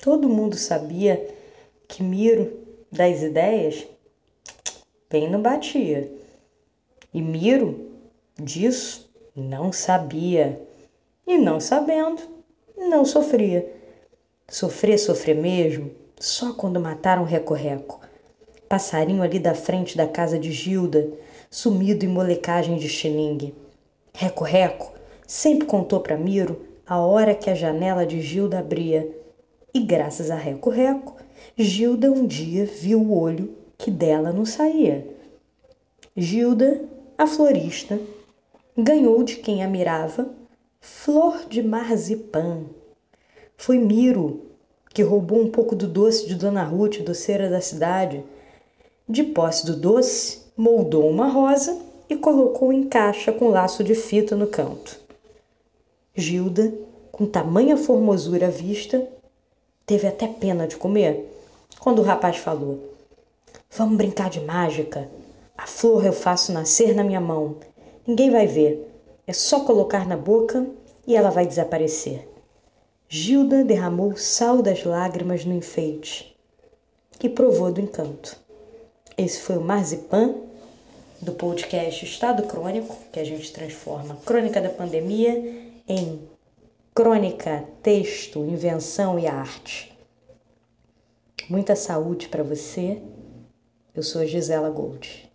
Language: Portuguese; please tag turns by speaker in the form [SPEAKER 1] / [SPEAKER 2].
[SPEAKER 1] Todo mundo sabia que Miro, das ideias, bem não batia. E Miro, disso, não sabia. E não sabendo, não sofria. Sofrer, sofrer mesmo, só quando mataram Reco-Reco. Passarinho ali da frente da casa de Gilda, sumido em molecagem de xiningue. Reco-Reco sempre contou para Miro a hora que a janela de Gilda abria e graças a Reco-Reco, Gilda um dia viu o olho que dela não saía. Gilda, a florista, ganhou de quem a mirava flor de marzipan. Foi Miro que roubou um pouco do doce de Dona Ruth, doceira da cidade. De posse do doce, moldou uma rosa e colocou em caixa com laço de fita no canto. Gilda, com tamanha formosura à vista, Teve até pena de comer quando o rapaz falou: Vamos brincar de mágica. A flor eu faço nascer na minha mão. Ninguém vai ver. É só colocar na boca e ela vai desaparecer. Gilda derramou sal das lágrimas no enfeite e provou do encanto. Esse foi o Marzipan do podcast Estado Crônico, que a gente transforma a crônica da pandemia em crônica, texto, invenção e arte. Muita saúde para você. Eu sou a Gisela Gold.